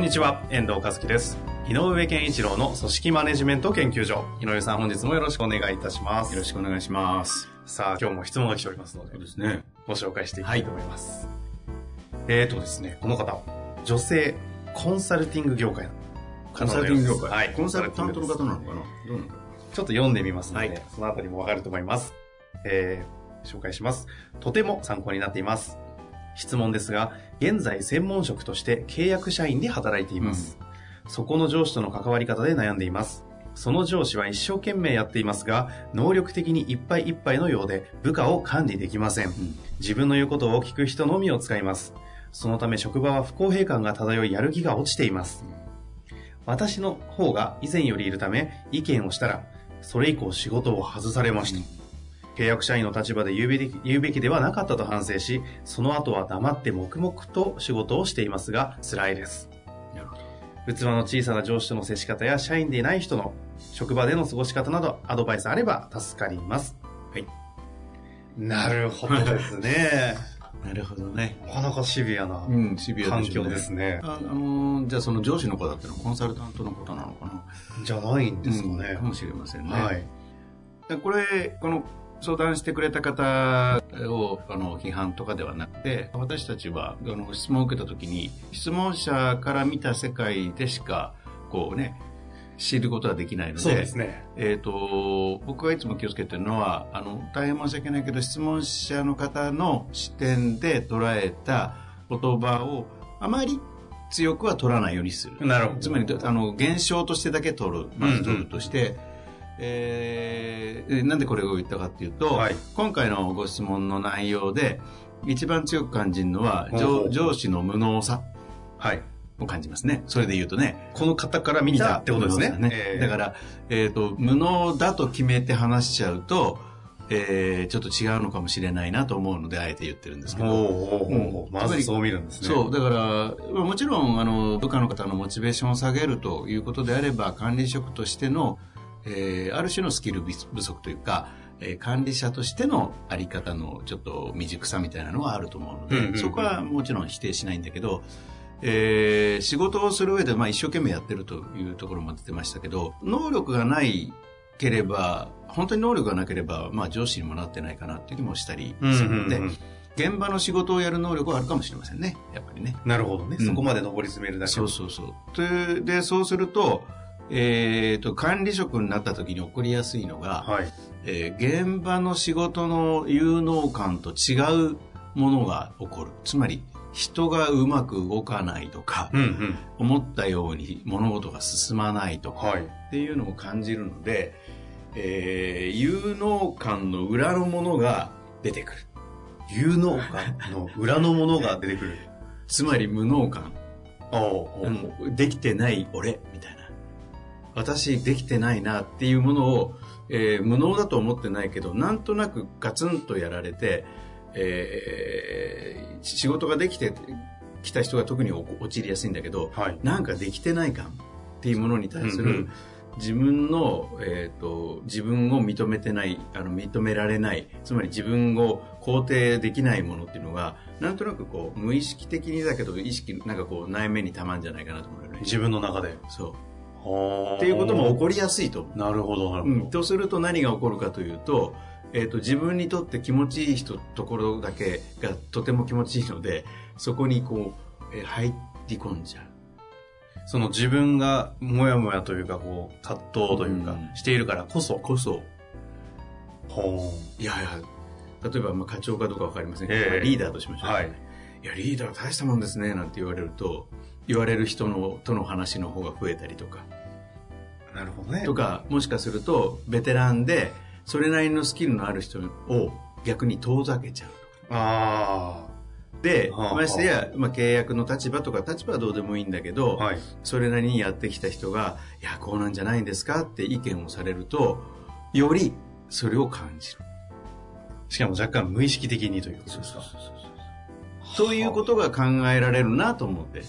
んにちは、遠藤和樹です。井上健一郎の組織マネジメント研究所。井上さん、本日もよろしくお願いいたします。よろしくお願いします。さあ、今日も質問が来ておりますのでそう、ですね。ご紹介していきたいと思います。えーとですね、この方、女性、コンサルティング業界のコンサルティング業界？はい。コンサルタントの方なのかな？どうなんだろちょっと読んでみますので、はいそのあたりもわかると思います。えー、紹介します。とても参考になっています。質問ですが、現在専門職として契約社員で働いています。そこの上司との関わり方で悩んでいます。その上司は一生懸命やっていますが、能力的にいっぱいいっぱいのようで、部下を管理できません。自分の言うことを聞く人のみを使います。そのため職場は不公平感が漂いやる気が落ちています。私の方が以前よりいるため、意見をしたら、それ以降仕事を外されました。契約社員の立場で言うべき言うべきではなかったと反省し、その後は黙って黙々と仕事をしていますが、辛いです。器の小さな上司との接し方や社員でない人の職場での過ごし方などアドバイスあれば助かります。はい。なるほどですね。なるほどね。なかなかシビアな環でしょう境ですね。ああのーじゃあその上司の方ってのはコンサルタントの方なのかな？じゃないんですかねうんか。もしれませんね。はい。でこれ、この相談してくれた方をあの批判とかではなくて、私たちはあの質問を受けたときに、質問者から見た世界でしか、こうね、知ることはできないので、ね。えっ、と、僕がいつも気をつけてるのは、あの、大変申し訳ないけど、質問者の方の視点で捉えた言葉をあまり強くは取らないようにする。なるほど。つまり、あの、現象としてだけ取る。まず取るとして、えーなんでこれを言ったかっていうと、はい今回のご質問の内容で、一番強く感じるのは、上上司の無能さはい。を感じますね。それで言うとね。この方から見たってことですね。えーだから、えっ、と、無能だと決めて話しちゃうと、えーちょっと違うのかもしれないなと思うので、あえて言ってるんですけど。ほうほうほうほううんまずそう見るんですね。そう、だから、まあもちろん、あの、部下の方のモチベーションを下げるということであれば、管理職としての、えーある種のスキル不足というか、えー管理者としてのあり方のちょっと未熟さみたいなのがあると思うので、うんうんうんそこはもちろん否定しないんだけど、えー仕事をする上で、まあ、一生懸命やってるというところも出てましたけど、能力がないければ、本当に能力がなければ、まあ、上司にもなってないかなっていう気もしたりうんするので、うんうん現場の仕事をやる能力はあるかもしれませんね、やっぱりね。なるほどね。うんそこまで上り詰めるだけ。そうそうそう。で、でそうすると、えーと、管理職になった時に起こりやすいのが、はい。えー現場の仕事の有能感と違うものが起こる。つまり、人がうまく動かないとか、うんうん。思ったように物事が進まないとか、はい。っていうのを感じるので、えー有能感の裏のものが出てくる。有能感の裏のものが出てくる。つまり無能感。おうおうできてない俺みたいな私できてないなっていうものを、えー無能だと思ってないけどなんとなくガツンとやられて、えー仕事ができてきた人が特にお陥りやすいんだけどはい。なんかできてない感っていうものに対するうんうん自分の、えー、と自分を認めてないあの認められないつまり自分を肯定できないものっていうのがなんとなくこう無意識的にだけど意識なんかこう内面にたまんじゃないかなと思うよね自分の中で。そうはあっていうことも起こりやすいと。思なるほど、なるう、うん、ほど。とすると何が起こるかというと,、えー、と自分にとって気持ちいい人ところだけがとても気持ちいいのでそこにこう、えー入り込んじゃう。その自分がもやもやというか、こう、葛藤というかう、ん。しているからこそ。こそ。ほいやいや例えばまあ課長かどうか分かりませんけど、ええ。リーダーとしましょう、はい。いやリーダー大したもんですねなんて言われると言われる人のとの話の方が増えたりとかう。なるほどね。とかもしかするとベテランでそれなりのスキルのある人を逆に遠ざけちゃうあで、はあましてや、まあ、契約の立場とか立場はどうでもいいんだけど、はい。それなりにやってきた人が、いや、こうなんじゃないんですかって意見をされると、よりそれを感じる。しかも若干無意識的にということですか。ということが考えられるなと思って。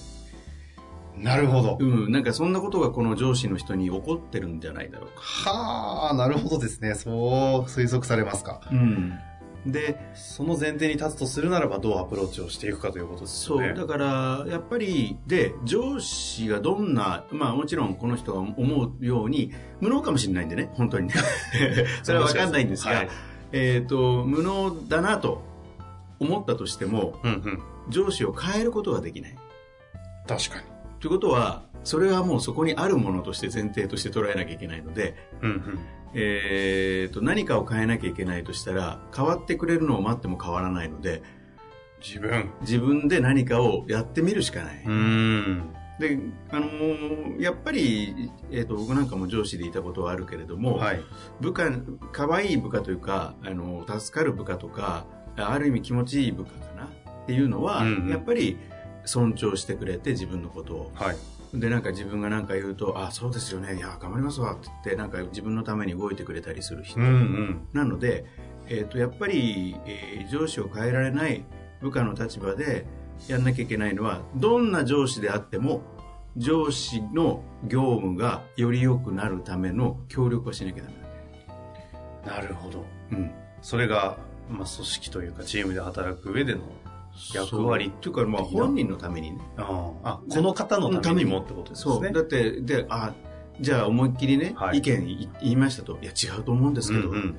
なるほど。うん、なんかそんなことがこの上司の人に起こってるんじゃないだろうか。はあ、なるほどですね。そう推測されますか。うん。で、その前提に立つとするならばどうアプローチをしていくかということですよね。そう、だから、やっぱり、で、上司がどんな、まあもちろんこの人が思うように、無能かもしれないんでね、本当にね。それはわかんないんですが、はいえっ、と、無能だなと思ったとしても、うんうん。上司を変えることができない。確かに。ということは、それはもうそこにあるものとして前提として捉えなきゃいけないので、うんうん。えー、と何かを変えなきゃいけないとしたら変わってくれるのを待っても変わらないので自分。自分で何かをやってみるしかない、うーん。で、あのーやっぱり、えー、と僕なんかも上司でいたことはあるけれども、はい。部下可愛い部下というか、あの助かる部下とかある意味気持ちいい部下かなっていうのは、うんうんやっぱり尊重してくれて自分のことをはい。でなんか自分が何か言うと「あそうですよねいや頑張りますわ」って言ってなんか自分のために動いてくれたりする人、うんうん。なので、えー、とやっぱり、えー上司を変えられない部下の立場でやんなきゃいけないのはどんな上司であっても上司の業務がより良くなるための協力をしなきゃダメだね。なるほど。うんそれが、まあ、組織というかチームで働く上での役割っていうか、まあ、本人のためにね。ああ、この方のためにもってことですね。そう。だって、で、あ、じゃあ思いっきりね、はい意見い言いましたと。いや、違うと思うんですけど。うんうん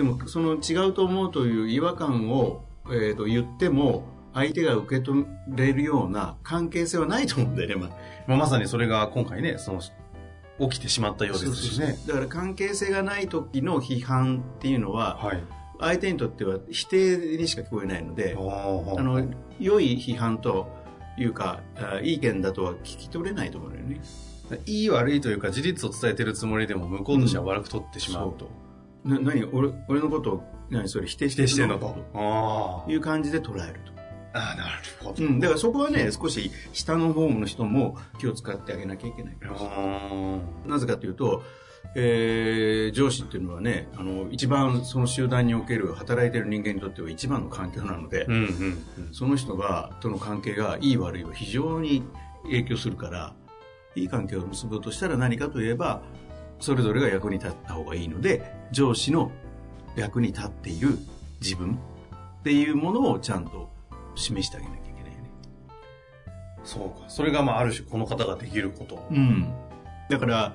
でも、その違うと思うという違和感を、えー、と言っても、相手が受け取れるような関係性はないと思うんだよね、まあ。まあ、まさにそれが今回ね、その、起きてしまったようですしね。だから関係性がない時の批判っていうのは、はい。相手にとっては否定にしか聞こえないので、ああの、良い批判というか、あいい意見だとは聞き取れないと思うよね。いい悪いというか事実を伝えてるつもりでも向こうとしては悪く取ってしまうと。な何？俺俺のことを何？それ否定して否定してんのると。あという感じで捉えると。あ。なるほど。うん、だからそこはね、少し下の方の人も気を使ってあげなきゃいけない。あなぜかというと、えー上司っていうのはね、あの、一番その集団における働いてる人間にとっては一番の環境なので、ーうんうんうん。その人が、との関係がいい悪いは非常に影響するから、いい関係を結ぶとしたら何かといえば、それぞれが役に立った方がいいので、上司の役に立っている自分っていうものをちゃんと示してあげなきゃいけないよね。そうか。それがまあある種この方ができること。うん。だから、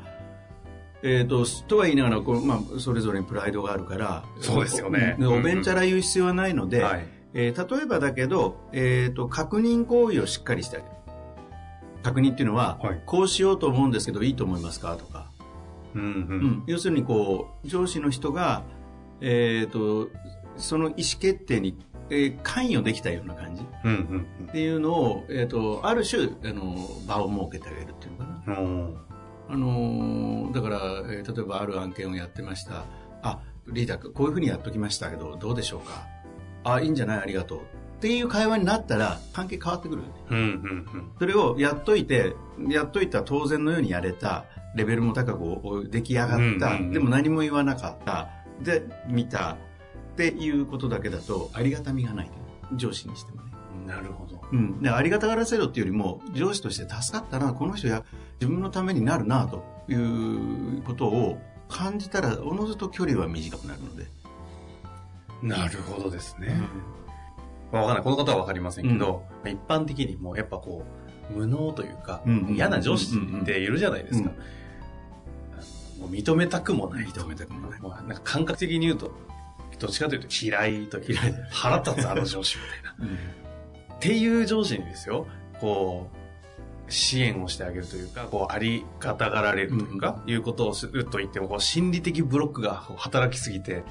えっ、と、とは言いながら、こうまあ、それぞれにプライドがあるから、そうですよねおおべんちゃら言う必要はないので、はい。えー例えばだけど、えっ、と、確認行為をしっかりしてあげる。確認っていうのは、はいこうしようと思うんですけど、いいと思いますか？とか、うんう。うんん要するにこう、上司の人が、えっ、と、その意思決定に、えー関与できたような感じっうんうんていうのを、えっ、と、ある種、あの、場を設けてあげるっていうのかな。うん。うんあのーだから、えー例えばある案件をやってました。あ、リーダー君、こういうふうにやっときましたけど、どうでしょうか?あ、いいんじゃない?ありがとう。っていう会話になったら、関係変わってくるよね。うんうんそれをやっといて、やっといた当然のようにやれた、レベルも高くお出来上がった、うんうんうんでも何も言わなかった、で、見た、っていうことだけだと、ありがたみがない。上司にしてもね。うん。なるほど。うん、でありがたがらせろっていうよりも上司として助かったなこの人や自分のためになるなということを感じたらおのずと距離は短くなるので、なるほどですね。まあわかんない。この方はわかりませんけど、まあ一般的にもやっぱこう、無能というか、うんうん嫌な上司っているじゃないですか。もう認めたくもないと。認めたくもないもうなんか感覚的に言うと、どっちかというと嫌いと嫌い腹立つあの上司みたいな。っていう上司にですよ、こう、支援をしてあげるというか、こう、ありがたがられるというか、いうことをすると言っても、こう、心理的ブロックが働きすぎて、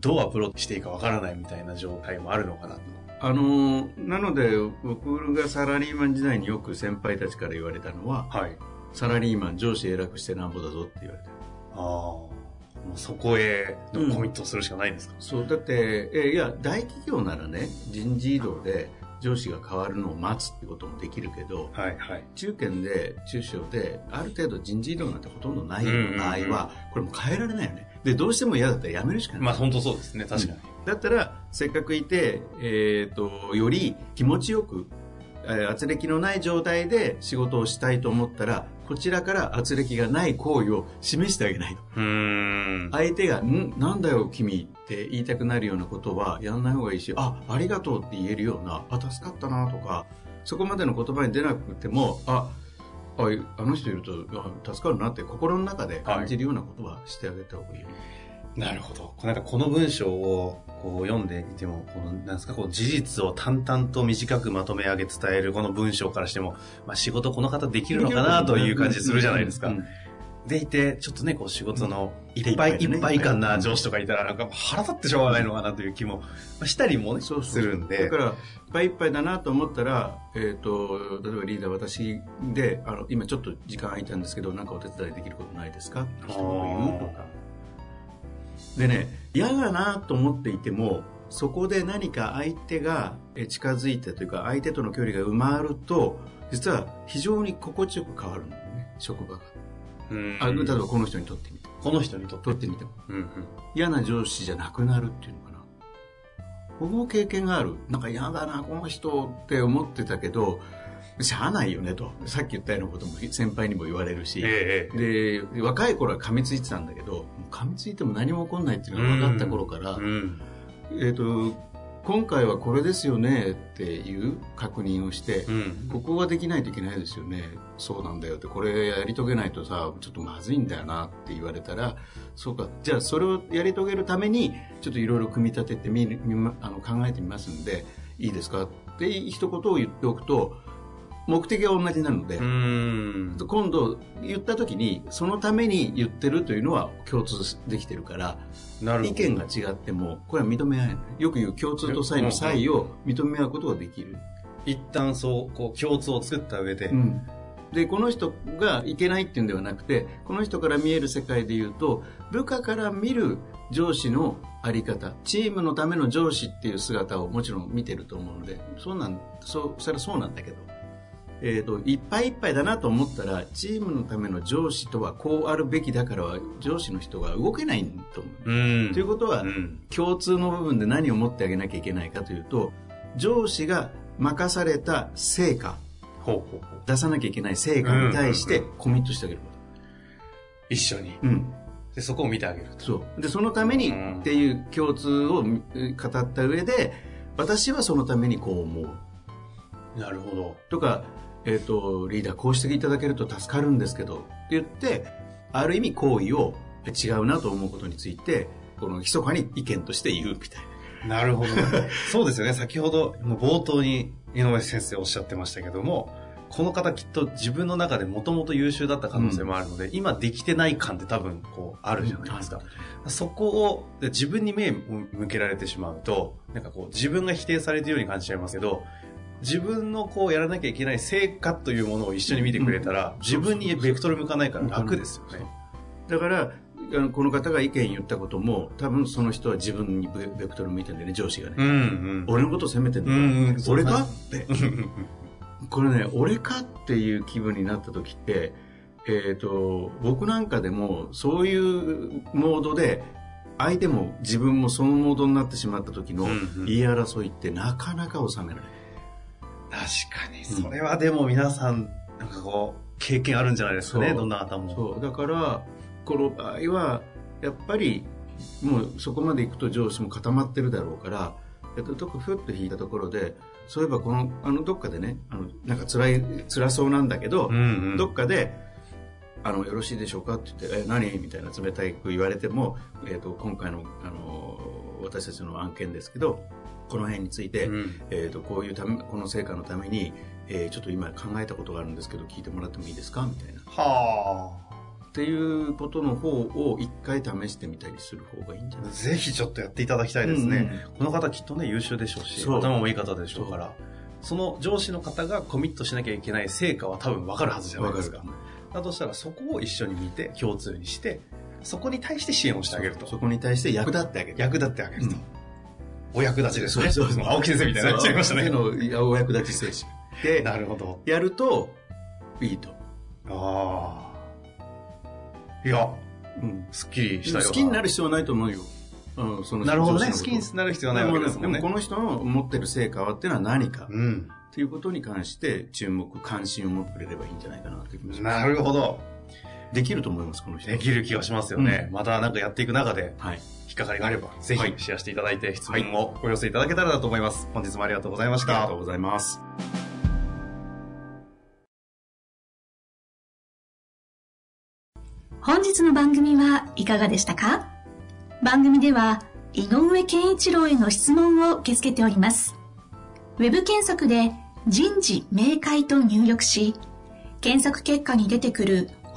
どうアプローチしていいかわからないみたいな状態もあるのかなと。あのーなので僕がサラリーマン時代によく先輩たちから言われたのははい。サラリーマン上司偉くしてなんぼだぞって言われてああ。もうそこへのコミットするしかないんですか、そうだって、えーいや大企業ならね人事異動で上司が変わるのを待つってこともできるけど、はいはい。中堅で中小である程度人事異動なんてほとんどない場合は、これもう変えられないよね。で、どうしても嫌だったら辞めるしかない。まあ本当そうですね、確かに。だったら、せっかくいて、えっ、と、より気持ちよく、えー圧力のない状態で仕事をしたいと思ったら、こちらから圧力がない行為を示してあげないと。相手が、んなんだよ君って言いたくなるようなことはやんない方がいいし、あ、ありがとうって言えるような、あ、助かったなとか、そこまでの言葉に出なくても、あ、ああの人いるとあ助かるなって心の中で感じるようなことはしてあげた方がいいよね。なるほど。なんかこの文章をこう読んでいても、この、なんですか、こう事実を淡々と短くまとめ上げ伝えるこの文章からしても、まあ仕事この方できるのかなという感じするじゃないですか。でいて、ちょっとね、こう仕事のいうんっぱいいいっぱい感な上司とかいたら、なんか腹立ってしょうがないのかなという気もまあしたりもね、そうそうするんで。だから、いっぱいいっぱいだなと思ったら、えっ、と、例えばリーダー私で、あの、今ちょっと時間空いたんですけど、なんかお手伝いできることないですか？って一言言うとか。でね、嫌だなと思っていても、そこで何か相手がえ近づいてというか、相手との距離が埋まると、実は非常に心地よく変わるんだよね、職場が。うんあ例えばこの人にとってみて。この人にとって。とってみても。うんうん嫌な上司じゃなくなるっていうのかな僕も経験があるなんか嫌だなこの人って思ってたけどしゃあないよねとさっき言ったようなことも先輩にも言われるし、ええで若い頃は噛みついてたんだけど噛みついても何も起こんないっていうのが分かった頃から、うん。えっと今回はこれですよねっていう確認をして、うん。ここはできないといけないですよね。そうなんだよって、これやり遂げないとさ、ちょっとまずいんだよなって言われたら、そうか、じゃあそれをやり遂げるために、ちょっといろいろ組み立ててみあの考えてみますんで、いいですかって一言を言っておくと、目的が同じなので、うん。今度言った時に、そのために言ってるというのは共通できてるから。意見が違っても、これは認め合えない。よく言う共通と差異の差異を認め合うことができる。一旦そう、こう、共通を作った上で、うん、でこの人がいけないっていうんではなくてこの人から見える世界で言うと部下から見る上司のあり方チームのための上司っていう姿をもちろん見てると思うのでそうなんそうそれはそうなんだけど、えー、といっぱいいっぱいだなと思ったらチームのための上司とはこうあるべきだからは上司の人が動けないと思う。うん。ということは、うん。共通の部分で何を持ってあげなきゃいけないかというと上司が任された成果ほうほうほう。出さなきゃいけない成果に対してコミットしてあげるこ一緒に。と。うん。で、そこを見てあげると。そう。で、そのためにうんっていう共通をえ語った上で、私はそのためにこう思う。なるほど。とか、えっ、と、リーダーこうしていただけると助かるんですけど、って言って、ある意味行為をえ違うなと思うことについて、この密かに意見として言うみたいな。なるほど。そうですよね。先ほど、もう冒頭に井上先生おっしゃってましたけども、この方きっと自分の中でもともと優秀だった可能性もあるので、今できてない感って多分こうあるじゃないですか。そこをで自分に目を向けられてしまうと、なんかこう自分が否定されてるように感じちゃいますけど、自分のこうやらなきゃいけない成果というものを一緒に見てくれたら、うん自分にベクトル向かないから楽ですよね。だから、この方が意見言ったことも、多分その人は自分にベベクトル向いてるんだよね、上司がね。うんうん。俺のことを責めてんのか、うんうん俺か？って。これね、俺かっていう気分になった時って、えっ、と、僕なんかでもそういうモードで、相手も自分もそのモードになってしまった時の言い争いってなかなか収められない。確かに。それはでも皆さん、なんかこう、経験あるんじゃないですかね、どんな方も。そう。だから、この場合は、やっぱり、もうそこまで行くと上司も固まってるだろうから、えっと、どっかふっと引いたところで、そういえばこの、あの、どっかでね、あの、なんか辛い、辛そうなんだけど、うんうん。どっかで、あの、よろしいでしょうか？って言って、え、何？みたいな冷たく言われても、えっ、と、今回の、あの、私たちの案件ですけど、この辺について、うんえっ、と、こういうため、この成果のために、えーちょっと今考えたことがあるんですけど、聞いてもらってもいいですか？みたいな。はっていうことの方を一回試してみたりする方がいいんじゃない？あ。ぜひちょっとやっていただきたいですね。この方きっとね、優秀でしょうし、頭もいい方でしょうから、その上司の方がコミットしなきゃいけない成果は多分分かるはずじゃないですか。だとしたらそこを一緒に見て、共通にして、そこに対して支援をしてあげると。そこに対して役立ってあげる。役立ってあげると。うんお役立ちですね。そうそうそう青木先生みたいになっちゃいましたね。そういうのお役立ち精神。で、なるほど。やると、いいと。ああ。いや、うん。すっきりしたよう好きになる必要はないと思うよ。うん、そのなるほどね。好きになる必要はないわけですもんね。この人の持ってる成果はっていうのは何かうん。っていうことに関して注目、関心を持ってくれればいいんじゃないかなって気もします。なるほど。できると思います、この人。できる気がしますよね。またなんかやっていく中で、はい。引っかかりがあれば、ぜひはいシェアしていただいて、質問をお寄せいただけたらなと思います。本日もありがとうございましたありがとう。ございます。本日の番組はいかがでしたか？番組では井上健一郎への質問を受け付けております。ウェブ検索で人事明快と入力し、検索結果に出てくる